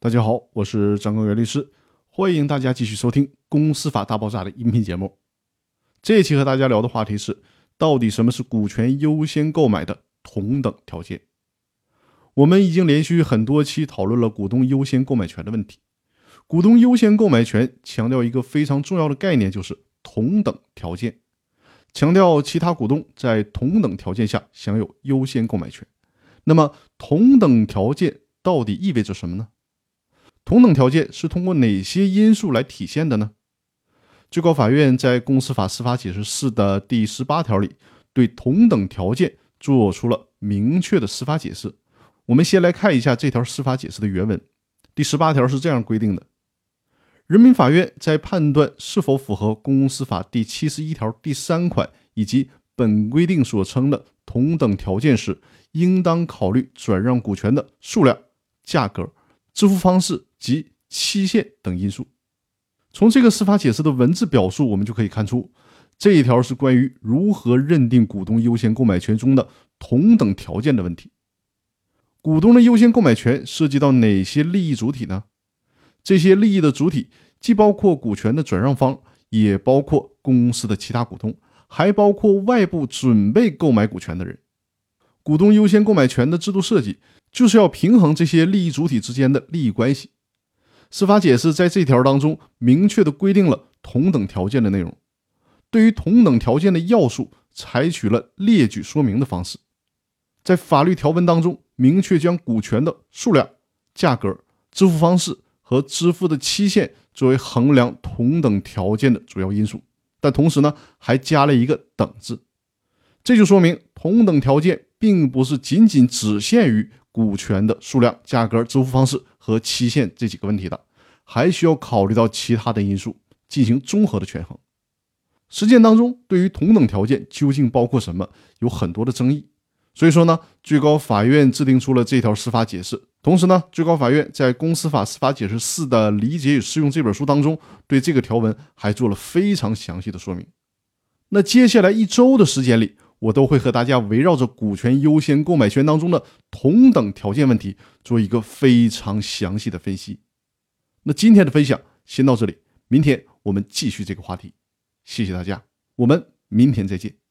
大家好，我是张根源律师，欢迎大家继续收听《公司法大爆炸》的音频节目。这一期和大家聊的话题是，到底什么是股权优先购买的同等条件？我们已经连续很多期讨论了股东优先购买权的问题。股东优先购买权强调一个非常重要的概念，就是同等条件，强调其他股东在同等条件下享有优先购买权。那么，同等条件到底意味着什么呢？同等条件是通过哪些因素来体现的呢？最高法院在《公司法司法解释四》的第十八条里，对同等条件做出了明确的司法解释。我们先来看一下这条司法解释的原文。第十八条是这样规定的：人民法院在判断是否符合《公司法》第七十一条第三款以及本规定所称的同等条件时，应当考虑转让股权的数量、价格、支付方式及期限等因素。从这个司法解释的文字表述，我们就可以看出，这一条是关于如何认定股东优先购买权中的同等条件的问题。股东的优先购买权涉及到哪些利益主体呢？这些利益的主体既包括股权的转让方，也包括公司的其他股东，还包括外部准备购买股权的人。股东优先购买权的制度设计，就是要平衡这些利益主体之间的利益关系。司法解释在这条当中明确的规定了同等条件的内容，对于同等条件的要素，采取了列举说明的方式，在法律条文当中明确将股权的数量、价格、支付方式和支付的期限作为衡量同等条件的主要因素，但同时呢，还加了一个等字，这就说明同等条件。并不是仅仅只限于股权的数量、价格、支付方式和期限这几个问题的，还需要考虑到其他的因素进行综合的权衡。实践当中，对于同等条件究竟包括什么，有很多的争议。所以说呢，最高法院制定出了这条司法解释。同时呢，最高法院在《公司法司法解释四的理解与适用》这本书当中，对这个条文还做了非常详细的说明。那接下来一周的时间里。我都会和大家围绕着股权优先购买权当中的同等条件问题做一个非常详细的分析。那今天的分享先到这里，明天我们继续这个话题。谢谢大家，我们明天再见。